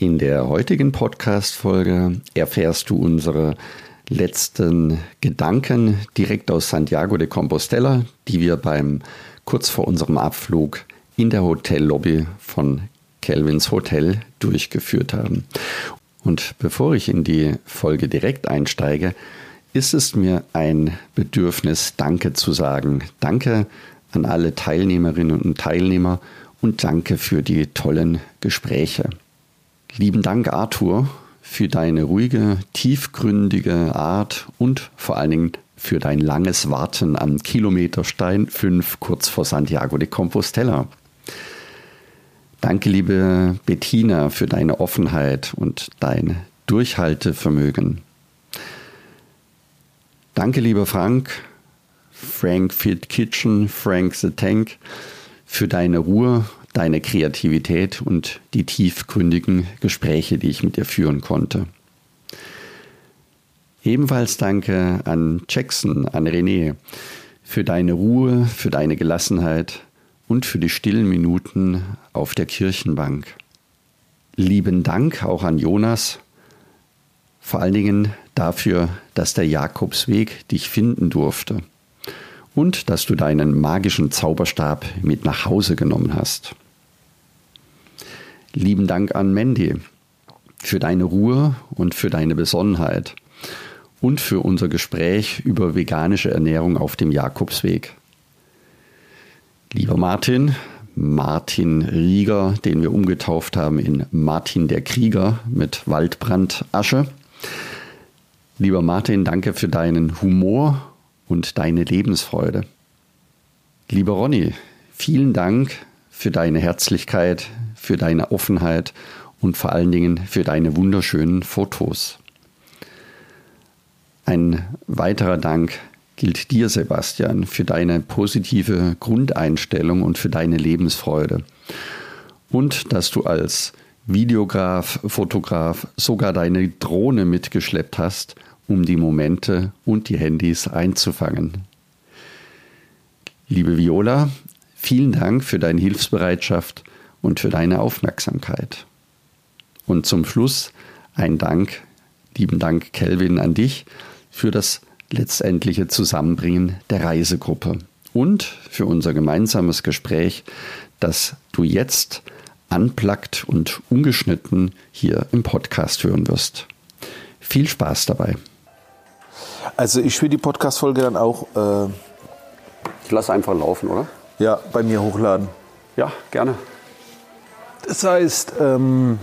In der heutigen Podcast-Folge erfährst du unsere letzten Gedanken direkt aus Santiago de Compostela, die wir beim kurz vor unserem Abflug in der Hotellobby von Kelvins Hotel durchgeführt haben. Und bevor ich in die Folge direkt einsteige, ist es mir ein Bedürfnis, Danke zu sagen. Danke an alle Teilnehmerinnen und Teilnehmer und danke für die tollen Gespräche. Lieben Dank, Arthur, für deine ruhige, tiefgründige Art und vor allen Dingen für dein langes Warten am Kilometerstein 5 kurz vor Santiago de Compostela. Danke, liebe Bettina, für deine Offenheit und dein Durchhaltevermögen. Danke, lieber Frank, Frank Fit Kitchen, Frank the Tank, für deine Ruhe, deine Kreativität und die tiefgründigen Gespräche, die ich mit dir führen konnte. Ebenfalls danke an Jackson, an René, für deine Ruhe, für deine Gelassenheit und für die stillen Minuten auf der Kirchenbank. Lieben Dank auch an Jonas, vor allen Dingen dafür, dass der Jakobsweg dich finden durfte und dass du deinen magischen Zauberstab mit nach Hause genommen hast. Lieben Dank an Mandy für deine Ruhe und für deine Besonnenheit und für unser Gespräch über veganische Ernährung auf dem Jakobsweg. Lieber Martin, Martin Rieger, den wir umgetauft haben in Martin der Krieger mit Waldbrandasche. Lieber Martin, danke für deinen Humor und deine Lebensfreude. Lieber Ronny, vielen Dank für deine Herzlichkeit, für deine Offenheit und vor allen Dingen für deine wunderschönen Fotos. Ein weiterer Dank gilt dir, Sebastian, für deine positive Grundeinstellung und für deine Lebensfreude. Und dass du als Videograf, Fotograf sogar deine Drohne mitgeschleppt hast, um die Momente und die Handys einzufangen. Liebe Viola, vielen Dank für deine Hilfsbereitschaft und für deine Aufmerksamkeit. Und zum Schluss ein Dank, lieben Dank, Kelvin, an dich für das letztendliche Zusammenbringen der Reisegruppe und für unser gemeinsames Gespräch, das du jetzt anplagt und ungeschnitten hier im Podcast hören wirst. Viel Spaß dabei. Also ich will die Podcast-Folge dann auch. Äh, ich lasse einfach laufen, oder? Ja, bei mir hochladen. Ja, gerne. Das heißt, ähm,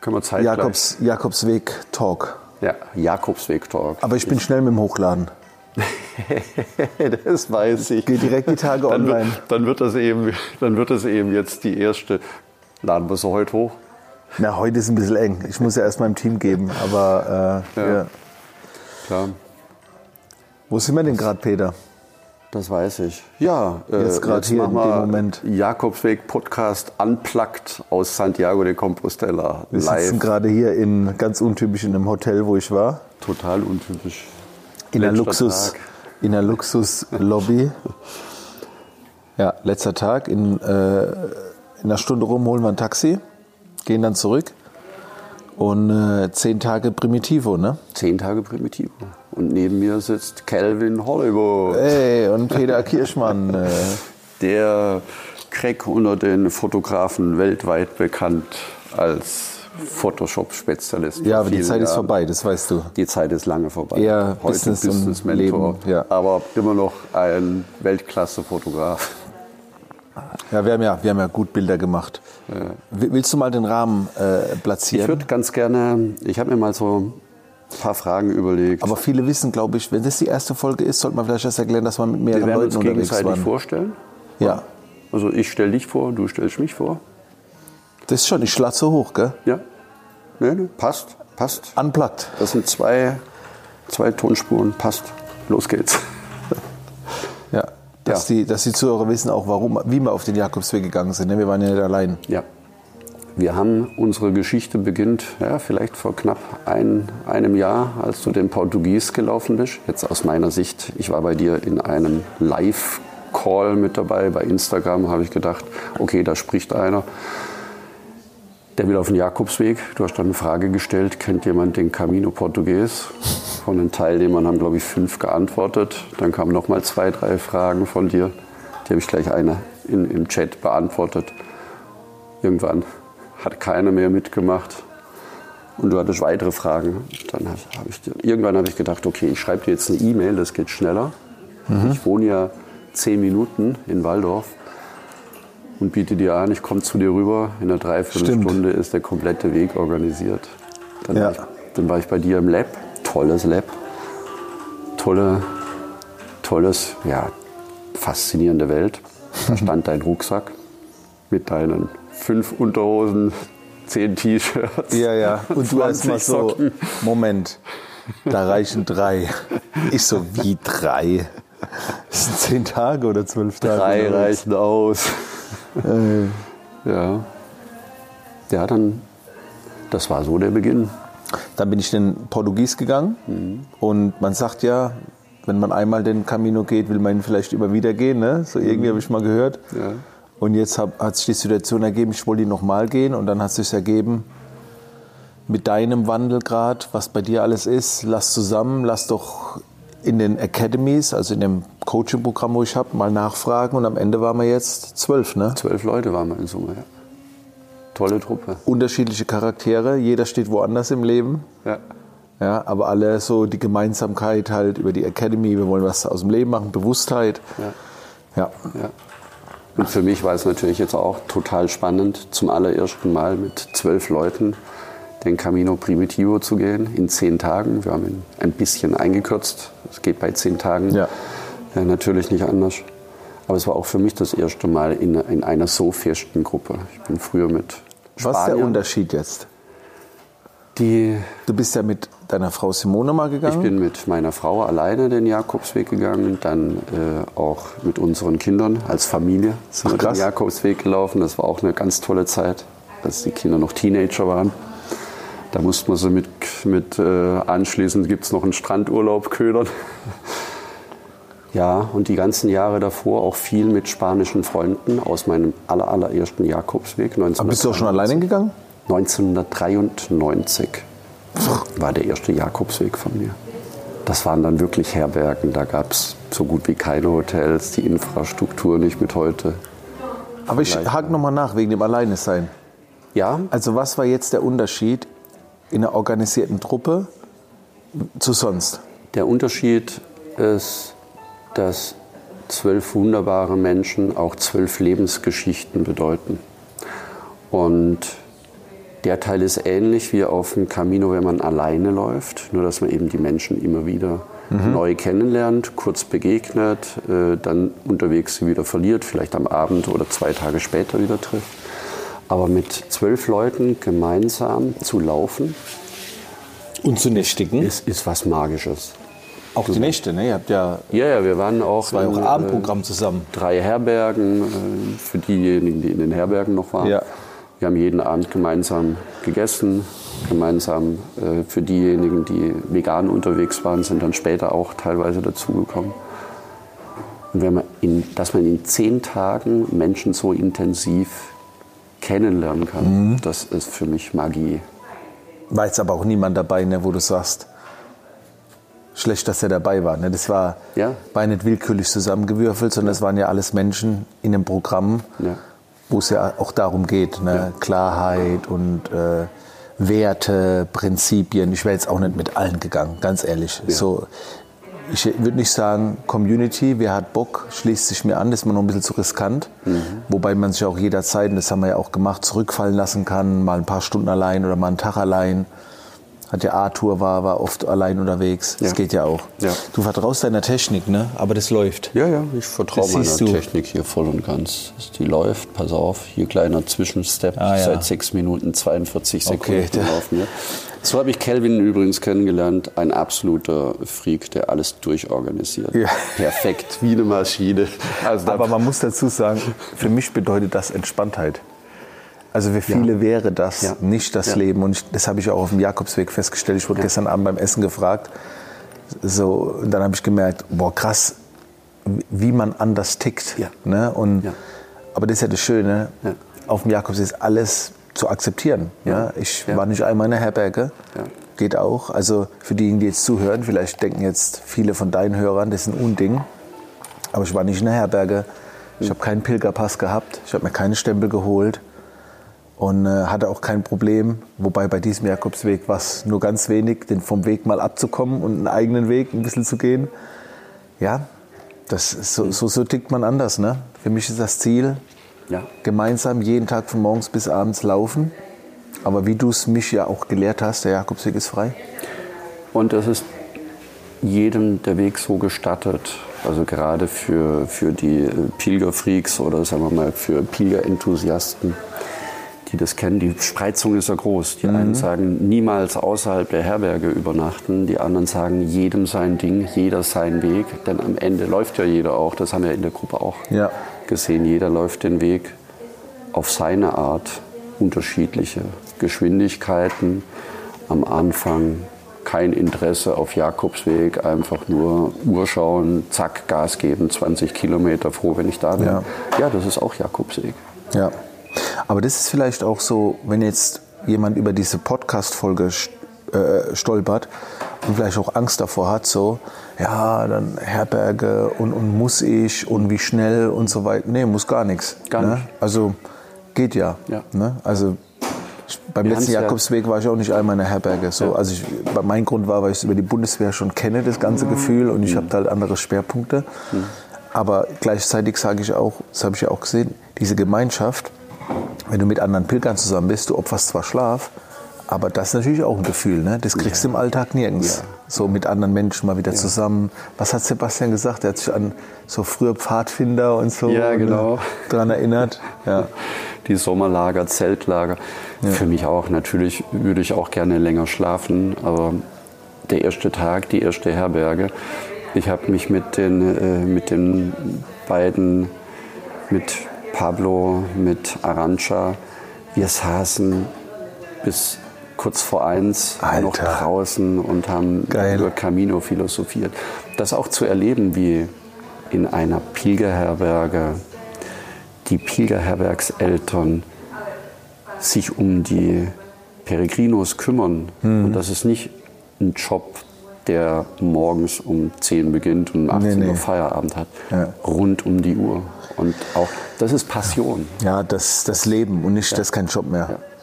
können wir Zeit Jakobs, Jakobsweg Talk. Ja, Jakobsweg Talk. Aber ich bin schnell mit dem Hochladen. das weiß ich. Geht direkt die Tage dann online. Wird, dann, wird das eben, dann wird das eben jetzt die erste. Laden wir sie heute hoch? Na, heute ist ein bisschen eng. Ich muss ja erst meinem Team geben. Aber äh, ja. ja. Klar. Wo sind wir denn gerade, Peter? Das weiß ich. Ja, äh, jetzt gerade hier in dem Moment. Jakobsweg Podcast unplugged aus Santiago de Compostela. Wir live. sitzen gerade hier in ganz untypisch in einem Hotel, wo ich war. Total untypisch. In einer Luxus, in einer Luxus-Lobby. ja, letzter Tag. In, äh, in einer Stunde rum holen wir ein Taxi, gehen dann zurück. Und äh, zehn Tage Primitivo, ne? Zehn Tage Primitivo. Und neben mir sitzt Calvin Hollywood. Hey, und Peter Kirschmann. Äh. Der Crack unter den Fotografen weltweit bekannt als Photoshop-Spezialist. Ja, aber die Zeit Jahren. ist vorbei, das weißt du. Die Zeit ist lange vorbei. Eher Heute Business, Business Mentor, Leben, ja. aber immer noch ein Weltklasse-Fotograf. Ja, wir haben ja, wir haben ja gut Bilder gemacht. Ja. Willst du mal den Rahmen äh, platzieren? Ich würde ganz gerne, ich habe mir mal so ein paar Fragen überlegt. Aber viele wissen, glaube ich, wenn das die erste Folge ist, sollte man vielleicht erst erklären, dass man mit mehreren wir Leuten uns unterwegs gegenseitig waren. vorstellen? Ja. Also ich stelle dich vor, du stellst mich vor. Das ist schon, ich schlage so hoch, gell? Ja. Nee, nee, passt, passt. Unplugged. Das sind zwei, zwei Tonspuren, passt. Los geht's. Dass, ja. die, dass die Zuhörer wissen auch, warum, wie wir auf den Jakobsweg gegangen sind. Ne? Wir waren ja nicht allein. Ja. Wir haben unsere Geschichte beginnt, ja, vielleicht vor knapp ein, einem Jahr, als du den Portugies gelaufen bist. Jetzt aus meiner Sicht, ich war bei dir in einem Live-Call mit dabei. Bei Instagram habe ich gedacht, okay, da spricht einer. Der will auf den Jakobsweg. Du hast dann eine Frage gestellt, kennt jemand den Camino Portugues? Von den Teilnehmern haben, glaube ich, fünf geantwortet. Dann kamen noch mal zwei, drei Fragen von dir. Die habe ich gleich eine in, im Chat beantwortet. Irgendwann hat keiner mehr mitgemacht. Und du hattest weitere Fragen. Dann habe ich, irgendwann habe ich gedacht, okay, ich schreibe dir jetzt eine E-Mail, das geht schneller. Mhm. Ich wohne ja zehn Minuten in Waldorf und biete dir an, ich komme zu dir rüber. In einer Dreiviertelstunde ist der komplette Weg organisiert. Dann, ja. war ich, dann war ich bei dir im Lab. Tolles Lab. Tolle, tolles, ja, faszinierende Welt. Da stand dein Rucksack mit deinen fünf Unterhosen, zehn T-Shirts. Ja, ja. Und du hast mal so. Moment, da reichen drei. Ich so, wie drei? Das sind zehn Tage oder zwölf Tage? Drei reichen aus. Äh. Ja. Ja, dann, das war so der Beginn. Dann bin ich in Portugies gegangen mhm. und man sagt ja, wenn man einmal den Camino geht, will man ihn vielleicht immer wieder gehen. Ne? So irgendwie mhm. habe ich mal gehört. Ja. Und jetzt hab, hat sich die Situation ergeben, ich wollte ihn nochmal gehen und dann hat es sich ergeben, mit deinem Wandelgrad, was bei dir alles ist, lass zusammen, lass doch in den Academies, also in dem Coaching-Programm, wo ich habe, mal nachfragen und am Ende waren wir jetzt zwölf, ne? Zwölf Leute waren wir in Summe, ja. Tolle Truppe. Unterschiedliche Charaktere, jeder steht woanders im Leben. Ja. Ja, aber alle so die Gemeinsamkeit halt über die Academy, wir wollen was aus dem Leben machen, Bewusstheit. Ja. ja. ja. Und für mich war es natürlich jetzt auch total spannend, zum allerersten Mal mit zwölf Leuten den Camino Primitivo zu gehen in zehn Tagen. Wir haben ihn ein bisschen eingekürzt. Es geht bei zehn Tagen ja. Ja, natürlich nicht anders. Aber es war auch für mich das erste Mal in, in einer so festen Gruppe. Ich bin früher mit Spaniern. Was ist der Unterschied jetzt? Die, du bist ja mit deiner Frau Simone mal gegangen? Ich bin mit meiner Frau alleine den Jakobsweg gegangen, dann äh, auch mit unseren Kindern als Familie sind Ach, wir den Jakobsweg gelaufen. Das war auch eine ganz tolle Zeit, als die Kinder noch Teenager waren. Da musste man sie mit, mit äh, anschließend gibt es noch einen Strandurlaub ködern. ja, und die ganzen Jahre davor auch viel mit spanischen Freunden aus meinem aller, allerersten Jakobsweg. Aber bist du auch schon alleine gegangen? 1993 war der erste Jakobsweg von mir. Das waren dann wirklich Herbergen. Da gab es so gut wie keine Hotels, die Infrastruktur nicht mit heute. Aber ich hake nochmal nach wegen dem Alleinesein. Ja. Also was war jetzt der Unterschied in einer organisierten Truppe zu sonst? Der Unterschied ist, dass zwölf wunderbare Menschen auch zwölf Lebensgeschichten bedeuten. Und der Teil ist ähnlich wie auf dem Camino, wenn man alleine läuft, nur dass man eben die Menschen immer wieder mhm. neu kennenlernt, kurz begegnet, äh, dann unterwegs sie wieder verliert, vielleicht am Abend oder zwei Tage später wieder trifft. Aber mit zwölf Leuten gemeinsam zu laufen und zu nächtigen ist, ist was Magisches. Auch die Nächte, ne? Ihr habt ja. Ja, ja, wir waren auch. War auch Abendprogramm zusammen. Drei Herbergen, äh, für diejenigen, die in den Herbergen noch waren. Ja. Wir haben jeden Abend gemeinsam gegessen, gemeinsam äh, für diejenigen, die vegan unterwegs waren, sind dann später auch teilweise dazugekommen. Und wenn man in, dass man in zehn Tagen Menschen so intensiv kennenlernen kann, mhm. das ist für mich Magie. War jetzt aber auch niemand dabei, ne, wo du sagst, schlecht, dass er dabei war. Ne? Das war, ja. war nicht willkürlich zusammengewürfelt, sondern es waren ja alles Menschen in einem Programm. Ja wo es ja auch darum geht, ne? Ja. Klarheit und äh, Werte, Prinzipien. Ich wäre jetzt auch nicht mit allen gegangen, ganz ehrlich. So, ich würde nicht sagen, Community, wer hat Bock, schließt sich mir an, das ist mir noch ein bisschen zu riskant. Mhm. Wobei man sich auch jederzeit, und das haben wir ja auch gemacht, zurückfallen lassen kann, mal ein paar Stunden allein oder mal einen Tag allein hat ja Arthur war, war oft allein unterwegs. Das ja. geht ja auch. Ja. Du vertraust deiner Technik, ne? Aber das läuft. Ja, ja, ich vertraue meiner du. Technik hier voll und ganz. Die läuft, pass auf, hier kleiner Zwischenstep. Ah, ja. Seit 6 Minuten 42 Sekunden okay, laufen wir. So habe ich Kelvin übrigens kennengelernt, ein absoluter Freak, der alles durchorganisiert. Ja. Perfekt, wie eine Maschine. Also Aber man muss dazu sagen, für mich bedeutet das Entspanntheit. Also für viele ja. wäre das ja. nicht das. Leben. Und ich, das habe ich auch auf dem Jakobsweg festgestellt. Ich wurde gestern Abend beim Essen gefragt. So, und dann habe ich gemerkt, boah, krass, wie man anders tickt. Ne? Und, Aber das ist ja das Schöne. Auf dem Jakobsweg ist alles zu akzeptieren. Ja. Ich war nicht einmal in einer Herberge. Geht auch. Also für diejenigen, die jetzt zuhören, vielleicht denken jetzt viele von deinen Hörern, das ist ein Unding. Aber ich war nicht in der Herberge. Ich habe keinen Pilgerpass gehabt. Ich habe mir keine Stempel geholt. Und äh, hatte auch kein Problem. Wobei bei diesem Jakobsweg war es nur ganz wenig, den vom Weg mal abzukommen und einen eigenen Weg ein bisschen zu gehen. Ja, das so, so, so tickt man anders. Ne? Für mich ist das Ziel, Ja. gemeinsam jeden Tag von morgens bis abends laufen. Aber wie du es mich ja auch gelehrt hast, der Jakobsweg ist frei. Und es ist jedem der Weg so gestattet. Also gerade für, für die äh, Pilgerfreaks oder sagen wir mal für Pilgerenthusiasten, die das kennen. Die Spreizung ist ja groß. Die einen sagen, niemals außerhalb der Herberge übernachten. Die anderen sagen, jedem sein Ding, jeder sein Weg. Denn am Ende läuft ja jeder auch. Das haben wir in der Gruppe auch Ja. Gesehen. Jeder läuft den Weg auf seine Art, unterschiedliche Geschwindigkeiten. Am Anfang kein Interesse auf Jakobsweg, einfach nur Uhr schauen, zack, Gas geben, 20 Kilometer, froh, wenn ich da bin. Ja. ja das ist auch Jakobsweg. Ja. Aber das ist vielleicht auch so, wenn jetzt jemand über diese Podcast-Folge st- äh, stolpert und vielleicht auch Angst davor hat, so, ja, dann Herberge und, und muss ich und wie schnell und so weiter. Nee, muss gar nichts. Gar ne? nicht. Also geht ja. Ja. Ne? Also ich, beim Wir letzten ja- Jakobsweg war ich auch nicht einmal in der Herberge. So, Also ich, mein Grund war, weil ich es über die Bundeswehr schon kenne, das ganze Gefühl, und ich habe da halt andere Schwerpunkte. Aber gleichzeitig sage ich auch, das habe ich ja auch gesehen, diese Gemeinschaft, wenn du mit anderen Pilgern zusammen bist, du opferst zwar Schlaf, aber das ist natürlich auch ein Gefühl, ne? das kriegst du im Alltag nirgends. So mit anderen Menschen mal wieder zusammen. Was hat Sebastian gesagt? Er hat sich an so frühe Pfadfinder und so Ja, genau. daran erinnert. Ja. Die Sommerlager, Zeltlager. Für mich auch. Natürlich würde ich auch gerne länger schlafen, aber der erste Tag, die erste Herberge, ich habe mich mit den, äh, mit den beiden, mit Pablo, mit Arancha, wir saßen bis kurz vor eins noch Alter. draußen und haben Geil. über Camino philosophiert. Das auch zu erleben, wie in einer Pilgerherberge die Pilgerherbergseltern sich um die Peregrinos kümmern. Mhm. Und das ist nicht ein Job, der morgens um 10 beginnt und um 18 Nee, nee. Uhr Feierabend hat. Ja. Rund um die Uhr. Und auch, das ist Passion. Ja, das, das Leben und nicht, das ist kein Job mehr. Ja.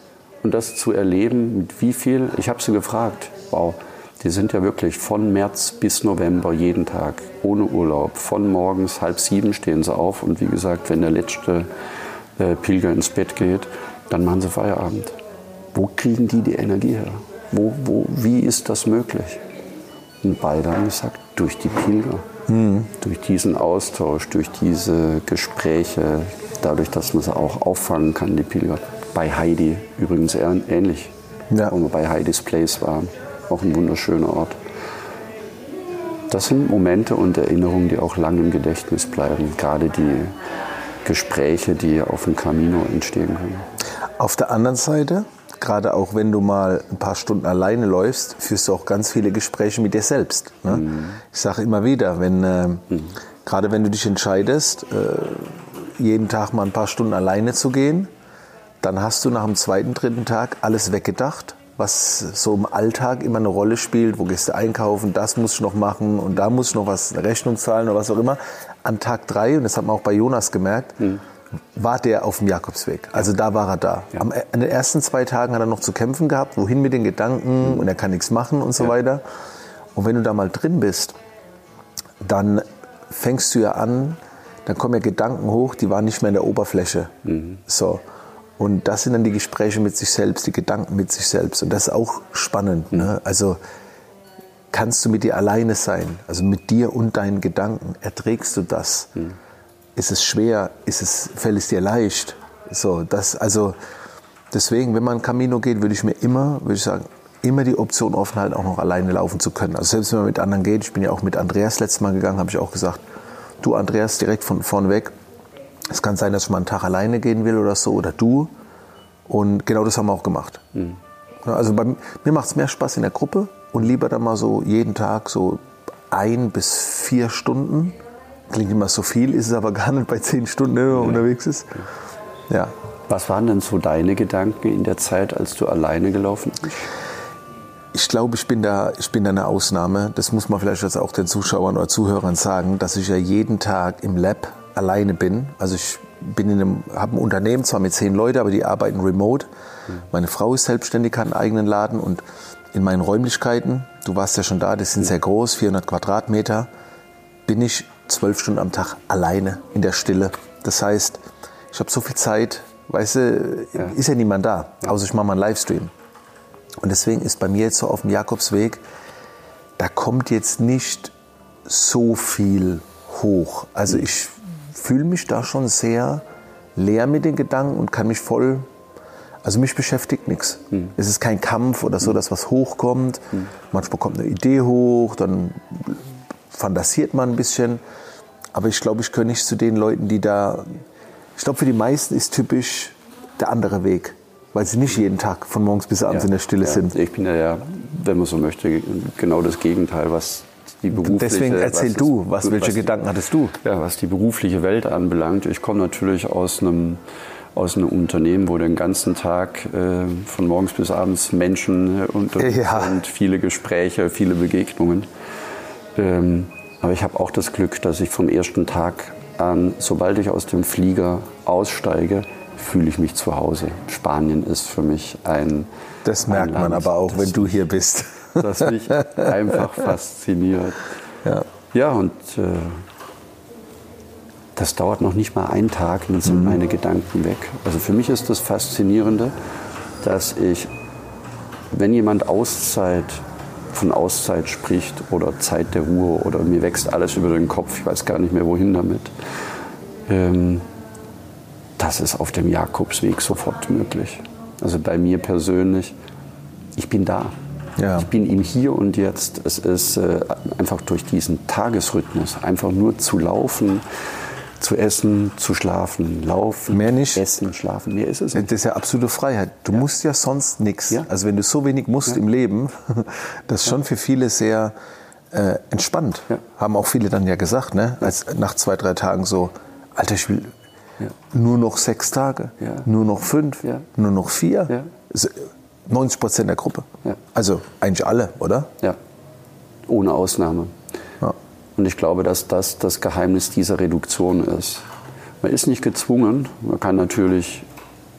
Und das zu erleben, mit wie viel, ich habe sie gefragt, wow, die sind ja wirklich von März bis November jeden Tag, ohne Urlaub. Von morgens halb sieben stehen sie auf und wie gesagt, wenn der letzte äh, Pilger ins Bett geht, dann machen sie Feierabend. Wo kriegen die die Energie her? Wo, wo, wie ist das möglich? Und beide haben gesagt, durch die Pilger. Durch diesen Austausch, durch diese Gespräche, dadurch, dass man sie auch auffangen kann, die Pilger. Bei Heidi übrigens ähnlich, Ja. wo wir bei Heidis Place waren. Auch ein wunderschöner Ort. Das sind Momente und Erinnerungen, die auch lang im Gedächtnis bleiben. Gerade die Gespräche, die auf dem Camino entstehen können. Auf der anderen Seite, gerade auch wenn du mal ein paar Stunden alleine läufst, führst du auch ganz viele Gespräche mit dir selbst. Ne? Ich sage immer wieder, wenn, äh, gerade wenn du dich entscheidest, äh, jeden Tag mal ein paar Stunden alleine zu gehen, dann hast du nach dem zweiten, dritten Tag alles weggedacht, was so im Alltag immer eine Rolle spielt. Wo gehst du einkaufen? Das musst du noch machen und da musst du noch was, eine Rechnung zahlen oder was auch immer. An Tag drei, und das hat man auch bei Jonas gemerkt, war der auf dem Jakobsweg. Also da war er da. Am, an den ersten zwei Tagen hat er noch zu kämpfen gehabt, wohin mit den Gedanken und er kann nichts machen und so weiter. Und wenn du da mal drin bist, dann fängst du ja an, dann kommen ja Gedanken hoch, die waren nicht mehr in der Oberfläche. So. Und das sind dann die Gespräche mit sich selbst, die Gedanken mit sich selbst. Und das ist auch spannend. Ne? Also kannst du mit dir alleine sein, also mit dir und deinen Gedanken, erträgst du das? Ist es schwer? Ist es, fällt es dir leicht? So, das, also deswegen, wenn man Camino geht, würde ich mir immer, würde ich sagen, immer die Option offen halten, auch noch alleine laufen zu können. Also selbst wenn man mit anderen geht, ich bin ja auch mit Andreas letztes Mal gegangen, habe ich auch gesagt, du Andreas, direkt von vorn weg, es kann sein, dass ich mal einen Tag alleine gehen will oder so, oder du. Und genau das haben wir auch gemacht. Ja, Also bei, mir macht es mehr Spaß in der Gruppe und lieber dann mal so jeden Tag so ein bis vier Stunden. Klingt immer so viel, ist es aber gar nicht bei zehn Stunden, wenn man unterwegs ist. Ja, Was waren denn so deine Gedanken in der Zeit, als du alleine gelaufen bist? Ich glaube, ich bin da, ich bin da eine Ausnahme. Das muss man vielleicht jetzt auch den Zuschauern oder Zuhörern sagen, dass ich ja jeden Tag im Lab alleine bin. Also ich bin in einem, habe ein Unternehmen, zwar mit zehn Leuten, aber die arbeiten remote. Meine Frau ist selbstständig, hat einen eigenen Laden und in meinen Räumlichkeiten, du warst ja schon da, die sind sehr groß, 400 Quadratmeter, bin ich zwölf Stunden am Tag alleine in der Stille. Das heißt, ich habe so viel Zeit, weißt du, ja. ist ja niemand da, außer ich mache mal einen Livestream. Und deswegen ist bei mir jetzt so auf dem Jakobsweg, da kommt jetzt nicht so viel hoch. Also ich fühle mich da schon sehr leer mit den Gedanken und kann mich voll. Also mich beschäftigt nichts. Mhm. Es ist kein Kampf oder so, dass was hochkommt. Mhm. Manchmal kommt eine Idee hoch, dann fantasiert man ein bisschen. Aber ich glaube, ich gehöre nicht zu den Leuten, die da. Ich glaube, für die meisten ist typisch der andere Weg, weil sie nicht jeden Tag von morgens bis abends ja, in der Stille ja. sind. Ich bin ja, ja, wenn man so möchte, genau das Gegenteil, was die berufliche. Deswegen erzähl du, was, welche was, Gedanken hattest du? Ja, was die berufliche Welt anbelangt. Ich komme natürlich aus einem aus einem Unternehmen, wo den ganzen Tag äh, von morgens bis abends Menschen unterwegs ja. sind, viele Gespräche, viele Begegnungen. Ähm, aber ich habe auch das Glück, dass ich vom ersten Tag an, sobald ich aus dem Flieger aussteige, fühle ich mich zu Hause. Spanien ist für mich ein. Das merkt ein man aber auch, wenn du hier bist das mich einfach fasziniert. Ja, ja und äh, das dauert noch nicht mal einen Tag, dann sind mhm. meine Gedanken weg. Also für mich ist das Faszinierende, dass ich, wenn jemand Auszeit von Auszeit spricht oder Zeit der Ruhe oder mir wächst alles über den Kopf, ich weiß gar nicht mehr wohin damit, ähm, das ist auf dem Jakobsweg sofort möglich. Also bei mir persönlich, ich bin da. Ja. Ich bin im Hier und Jetzt. Es ist äh, einfach durch diesen Tagesrhythmus, einfach nur zu laufen, zu essen, zu schlafen, laufen, mehr nicht. essen, schlafen. Mehr ist es nicht. Das ist ja absolute Freiheit. Du ja. musst ja sonst nichts. Ja. Also wenn du so wenig musst im Leben, das ist schon für viele sehr äh, entspannt. Haben auch viele dann ja gesagt, ne? Als nach zwei, drei Tagen so, Alter, ich will nur noch sechs Tage, nur noch fünf, nur noch vier. 90 Prozent der Gruppe. Ja. Also eigentlich alle, oder? Ja, ohne Ausnahme. Ja. Und ich glaube, dass das das Geheimnis dieser Reduktion ist. Man ist nicht gezwungen, man kann natürlich,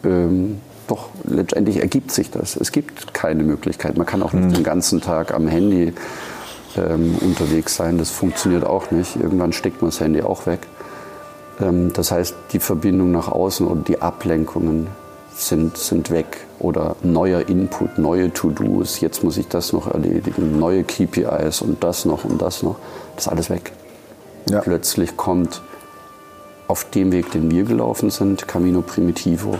ähm, doch letztendlich ergibt sich das. Es gibt keine Möglichkeit. Man kann auch nicht mhm. den ganzen Tag am Handy ähm, unterwegs sein. Das funktioniert auch nicht. Irgendwann steckt man das Handy auch weg. Ähm, das heißt, die Verbindung nach außen und die Ablenkungen sind, sind weg oder neuer Input, neue To-Dos, jetzt muss ich das noch erledigen, neue KPIs und das noch und das noch, das ist alles weg. Ja. Plötzlich kommt auf dem Weg, den wir gelaufen sind, Camino Primitivo,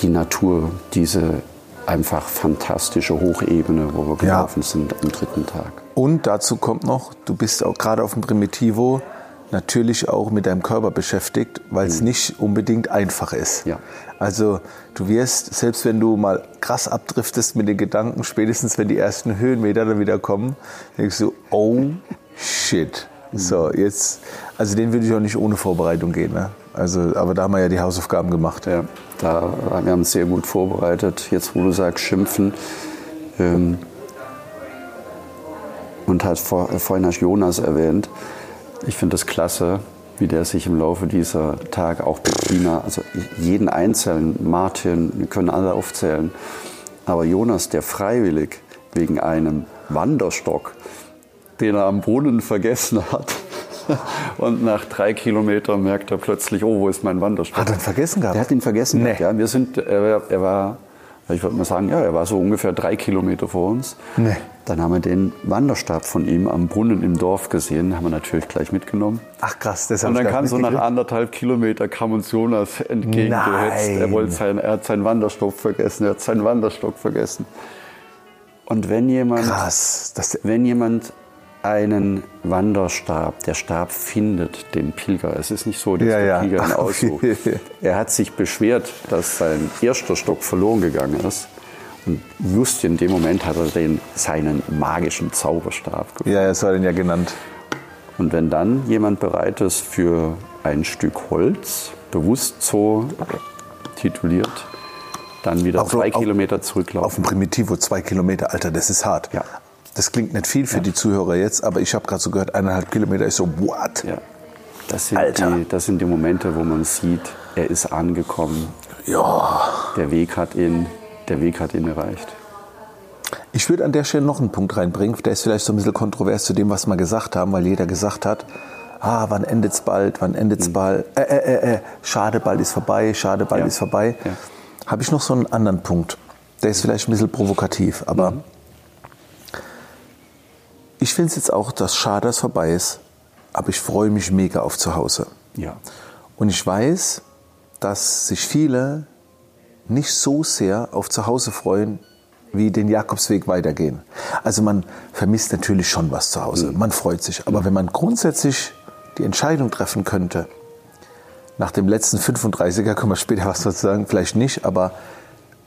die Natur, diese einfach fantastische Hochebene, wo wir gelaufen ja. sind am dritten Tag. Und dazu kommt noch, du bist auch gerade auf dem Primitivo natürlich auch mit deinem Körper beschäftigt, weil es mhm. nicht unbedingt einfach ist. Ja. Also du wirst, selbst wenn du mal krass abdriftest mit den Gedanken, spätestens wenn die ersten Höhenmeter dann wieder kommen, denkst du, oh shit. Mhm. So, jetzt, also den würde ich auch nicht ohne Vorbereitung gehen. Ne? Also, aber da haben wir ja die Hausaufgaben gemacht. Ja, da, wir haben uns sehr gut vorbereitet. Jetzt, wo du sagst, schimpfen. Ähm, und halt vor, vorhin hast Jonas erwähnt. Ich finde das klasse, wie der sich im Laufe dieser Tage auch Bettina, also jeden Einzelnen, Martin, wir können alle aufzählen, aber Jonas, der freiwillig wegen einem Wanderstock, den er am Brunnen vergessen hat, und nach drei Kilometern merkt er plötzlich, oh, wo ist mein Wanderstock? Hat er ihn vergessen gehabt? Der hat ihn vergessen nee. gehabt, ja. Wir sind, er, er war ich würde mal sagen, ja, er war so ungefähr drei Kilometer vor uns. Nee. Dann haben wir den Wanderstab von ihm am Brunnen im Dorf gesehen, haben wir natürlich gleich mitgenommen. Ach krass, das Und dann kam so nach anderthalb Kilometer kam uns Jonas entgegengehetzt. Er, wollte sein, er hat seinen Wanderstock vergessen, er hat seinen Wanderstock vergessen. Und wenn jemand, krass, wenn jemand einen Wanderstab. Der Stab findet den Pilger. Es ist nicht so, dass ja, der Pilger ihn aussucht. Er hat sich beschwert, dass sein erster Stock verloren gegangen ist. Und just in dem Moment hat er den, seinen magischen Zauberstab gefunden. Ja, er soll ihn ja genannt. Und wenn dann jemand bereit ist, für ein Stück Holz bewusst so tituliert, dann wieder Auf- zwei auf- Kilometer zurücklaufen. Auf dem Primitivo zwei Kilometer, Alter, das ist hart. Ja. Das klingt nicht viel für die Zuhörer jetzt, aber ich habe gerade so gehört, eineinhalb Kilometer ist so, what? Ja. Das sind, Alter. die, das sind die Momente, wo man sieht, er ist angekommen, Ja. der Weg hat ihn, der Weg hat ihn erreicht. Ich würde an der Stelle noch einen Punkt reinbringen, der ist vielleicht so ein bisschen kontrovers zu dem, was wir gesagt haben, weil jeder gesagt hat, ah, wann endet's bald, wann endet's bald, äh, äh, äh, äh, schade, bald ist vorbei, schade, bald Ja. ist vorbei. Ja. Habe ich noch so einen anderen Punkt, der ist vielleicht ein bisschen provokativ, aber ich finde es jetzt auch, dass schade, dass es vorbei ist, aber ich freue mich mega auf zu Hause. Ja. Und ich weiß, dass sich viele nicht so sehr auf zu Hause freuen, wie den Jakobsweg weitergehen. Also man vermisst natürlich schon was zu Hause. Man freut sich. Aber wenn man grundsätzlich die Entscheidung treffen könnte, nach dem letzten 35er, können wir später was dazu sagen, vielleicht nicht, aber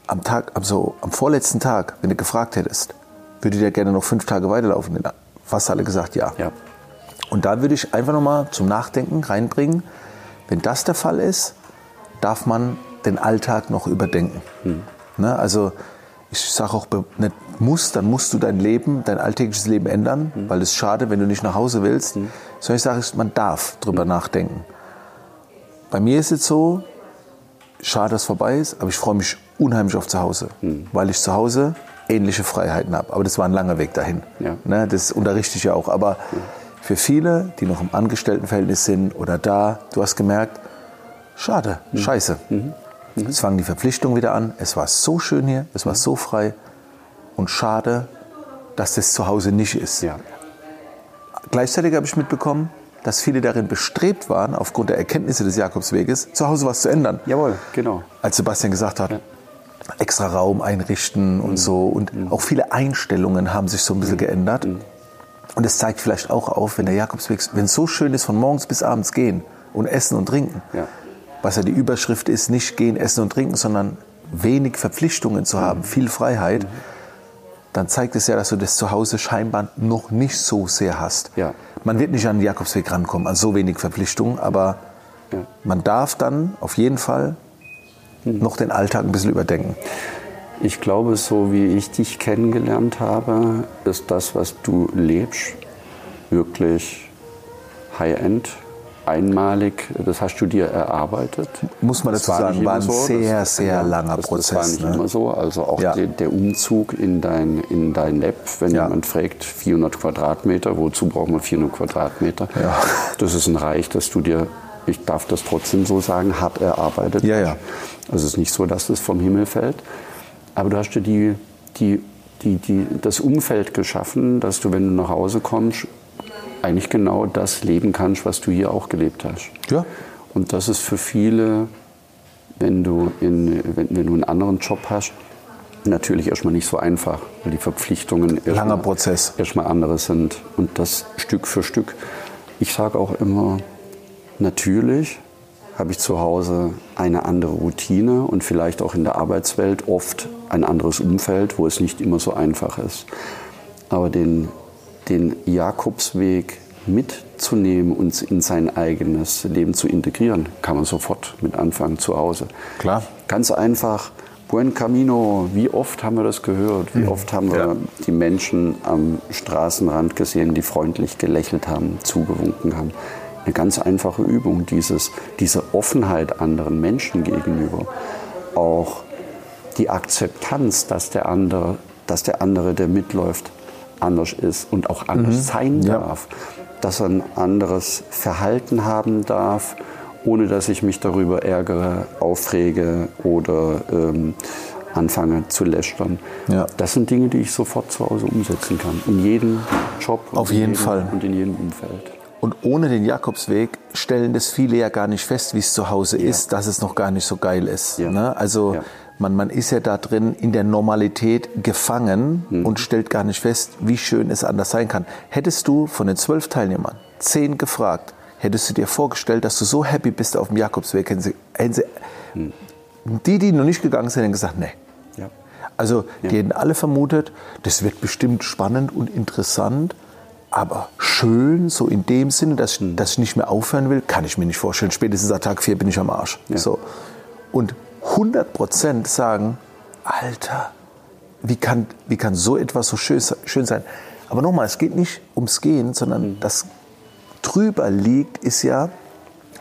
am Tag, am, so, am vorletzten Tag, wenn du gefragt hättest, würdet ihr gerne noch fünf Tage weiterlaufen? Fast alle gesagt ja. Ja. Und da würde ich einfach nochmal zum Nachdenken reinbringen, wenn das der Fall ist, darf man den Alltag noch überdenken. Ne? Also ich sage auch, nicht muss, dann musst du dein Leben, dein alltägliches Leben ändern, weil es ist schade, wenn du nicht nach Hause willst. Sondern ich sage, man darf drüber nachdenken. Bei mir ist es so, schade, dass es vorbei ist, aber ich freue mich unheimlich auf zu Hause, weil ich zu Hause ähnliche Freiheiten habe. Aber das war ein langer Weg dahin. Ja. Ne, das unterrichte ich ja auch. Aber für viele, die noch im Angestelltenverhältnis sind oder da, du hast gemerkt, schade, scheiße. Jetzt fangen die Verpflichtungen wieder an. Es war so schön hier, es war so frei. Und schade, dass das zu Hause nicht ist. Ja. Gleichzeitig habe ich mitbekommen, dass viele darin bestrebt waren, aufgrund der Erkenntnisse des Jakobsweges, zu Hause was zu ändern. Jawohl, genau. Als Sebastian gesagt hat, extra Raum einrichten und so. Und auch viele Einstellungen haben sich so ein bisschen geändert. Und es zeigt vielleicht auch auf, wenn der Jakobsweg, wenn es so schön ist, von morgens bis abends gehen und essen und trinken, Ja. was ja die Überschrift ist, nicht gehen, essen und trinken, sondern wenig Verpflichtungen zu haben, viel Freiheit, dann zeigt es ja, dass du das zu Hause scheinbar noch nicht so sehr hast. Ja. Man wird nicht an den Jakobsweg rankommen, an so wenig Verpflichtungen, aber Ja. man darf dann auf jeden Fall noch den Alltag ein bisschen überdenken. Ich glaube, so wie ich dich kennengelernt habe, ist das, was du lebst, wirklich High-End, einmalig. Das hast du dir erarbeitet. Muss man Das dazu sagen, war ein sehr, sehr langer das, Prozess, Das war nicht ne? immer so. Also auch Ja. der, der Umzug in dein, in dein Lab, wenn Ja. jemand fragt, 400 Quadratmeter, wozu braucht man 400 Quadratmeter? Ja. Das ist ein Reich, das du dir, ich darf das trotzdem so sagen, hart erarbeitet Ja, ja. Also es ist nicht so, dass es vom Himmel fällt. Aber du hast dir die, die, die, die, das Umfeld geschaffen, dass du, wenn du nach Hause kommst, eigentlich genau das leben kannst, was du hier auch gelebt hast. Ja. Und das ist für viele, wenn du, in, wenn, wenn du einen anderen Job hast, natürlich erstmal nicht so einfach, weil die Verpflichtungen Langer erstmal- Prozess. erstmal andere sind und das Stück für Stück. Ich sage auch immer, natürlich habe ich zu Hause eine andere Routine und vielleicht auch in der Arbeitswelt oft ein anderes Umfeld, wo es nicht immer so einfach ist. Aber den, den Jakobsweg mitzunehmen und in sein eigenes Leben zu integrieren, kann man sofort mit anfangen zu Hause. Klar. Ganz einfach. Buen Camino, wie oft haben wir das gehört? Wie oft haben wir Ja. die Menschen am Straßenrand gesehen, die freundlich gelächelt haben, zugewunken haben? Eine ganz einfache Übung, dieses, diese Offenheit anderen Menschen gegenüber. Auch die Akzeptanz, dass der andere, dass der andere, der mitläuft, anders ist und auch anders sein Ja. darf. Dass er ein anderes Verhalten haben darf, ohne dass ich mich darüber ärgere, aufrege oder ähm, anfange zu lästern. Ja. Das sind Dinge, die ich sofort zu Hause umsetzen kann. In jedem Job Auf jeden jedem, Fall. und in jedem Umfeld. Und ohne den Jakobsweg stellen das viele ja gar nicht fest, wie es zu Hause ist, dass es noch gar nicht so geil ist. Ja. Ne? Also Ja. man, man ist ja da drin in der Normalität gefangen Mhm. und stellt gar nicht fest, wie schön es anders sein kann. Hättest du von den zwölf Teilnehmern zehn gefragt, hättest du dir vorgestellt, dass du so happy bist auf dem Jakobsweg, hätten sie, hätten sie, die, die noch nicht gegangen sind, hätten gesagt, nee. Ja. Also die hätten alle vermutet, das wird bestimmt spannend und interessant, aber schön, so in dem Sinne, dass, dass ich nicht mehr aufhören will, kann ich mir nicht vorstellen. Spätestens an Tag 4 bin ich am Arsch. So. Und 100% sagen, Alter, wie kann, wie kann so etwas so schön, schön sein? Aber nochmal, es geht nicht ums Gehen, sondern das drüber liegt, ist ja